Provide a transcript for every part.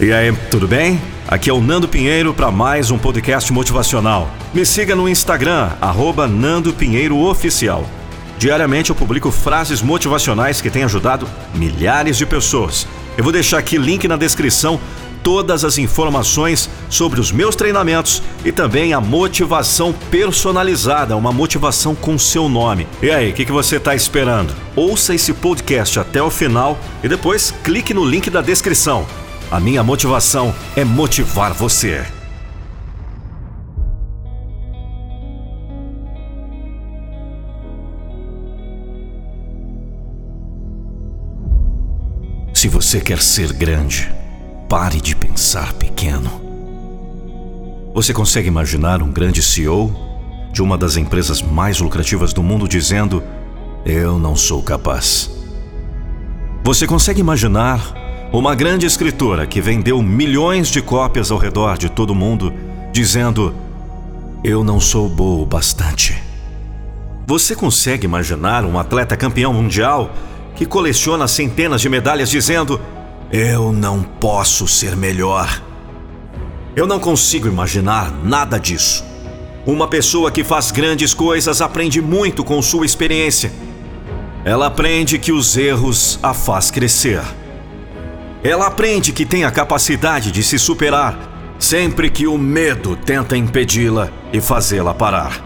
E aí, tudo bem? Aqui é o Nando Pinheiro para mais um podcast motivacional. Me siga no Instagram, arroba Nando Pinheiro Oficial. Diariamente eu publico frases motivacionais que têm ajudado milhares de pessoas. Eu vou deixar aqui link na descrição todas as informações sobre os meus treinamentos e também a motivação personalizada, uma motivação com seu nome. E aí, o que, que você está esperando? Ouça esse podcast até o final e depois clique no link da descrição. A minha motivação é motivar você. Se você quer ser grande, pare de pensar pequeno. Você consegue imaginar um grande CEO de uma das empresas mais lucrativas do mundo dizendo: Eu não sou capaz? Você consegue imaginar uma grande escritora que vendeu milhões de cópias ao redor de todo o mundo dizendo: Eu não sou boa o bastante? Você consegue imaginar um atleta campeão mundial que coleciona centenas de medalhas dizendo: Eu não posso ser melhor. Eu não consigo imaginar nada disso. Uma pessoa que faz grandes coisas aprende muito com sua experiência. Ela aprende que os erros a faz crescer. Ela aprende que tem a capacidade de se superar sempre que o medo tenta impedi-la e fazê-la parar.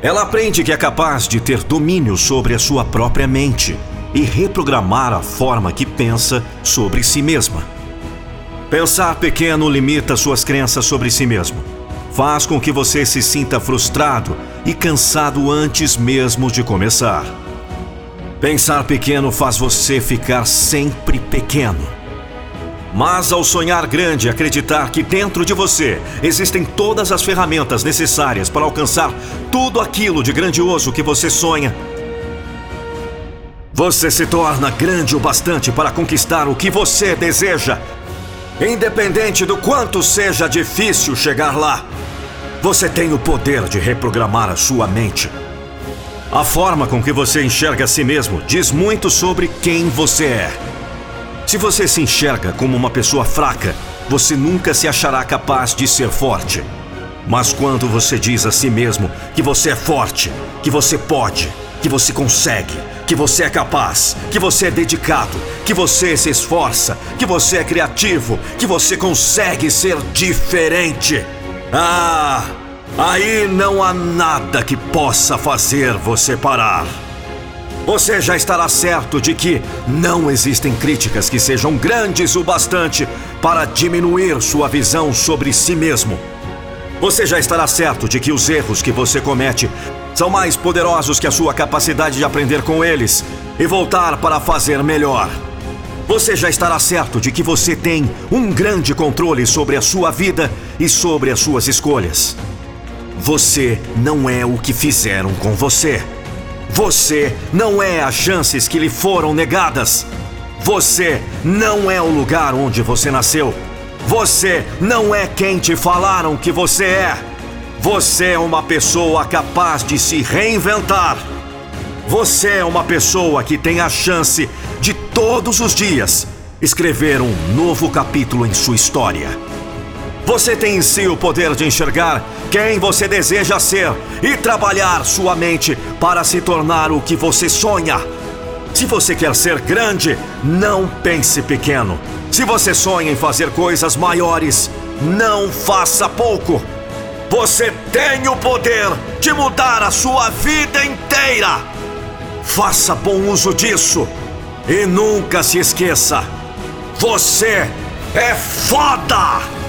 Ela aprende que é capaz de ter domínio sobre a sua própria mente e reprogramar a forma que pensa sobre si mesma. Pensar pequeno limita suas crenças sobre si mesmo. Faz com que você se sinta frustrado e cansado antes mesmo de começar. Pensar pequeno faz você ficar sempre pequeno. Mas ao sonhar grande, acreditar que dentro de você existem todas as ferramentas necessárias para alcançar tudo aquilo de grandioso que você sonha, você se torna grande o bastante para conquistar o que você deseja, independente do quanto seja difícil chegar lá. Você tem o poder de reprogramar a sua mente. A forma com que você enxerga a si mesmo diz muito sobre quem você é. Se você se enxerga como uma pessoa fraca, você nunca se achará capaz de ser forte. Mas quando você diz a si mesmo que você é forte, que você pode, que você consegue, que você é capaz, que você é dedicado, que você se esforça, que você é criativo, que você consegue ser diferente. Ah, aí não há nada que possa fazer você parar. Você já estará certo de que não existem críticas que sejam grandes o bastante para diminuir sua visão sobre si mesmo. Você já estará certo de que os erros que você comete são mais poderosos que a sua capacidade de aprender com eles e voltar para fazer melhor. Você já estará certo de que você tem um grande controle sobre a sua vida e sobre as suas escolhas. Você não é o que fizeram com você. Você não é as chances que lhe foram negadas. Você não é o lugar onde você nasceu. Você não é quem te falaram que você é. Você é uma pessoa capaz de se reinventar. Você é uma pessoa que tem a chance de todos os dias escrever um novo capítulo em sua história. Você tem em si o poder de enxergar quem você deseja ser e trabalhar sua mente para se tornar o que você sonha. Se você quer ser grande, não pense pequeno. Se você sonha em fazer coisas maiores, não faça pouco. Você tem o poder de mudar a sua vida inteira. Faça bom uso disso e nunca se esqueça: você é foda!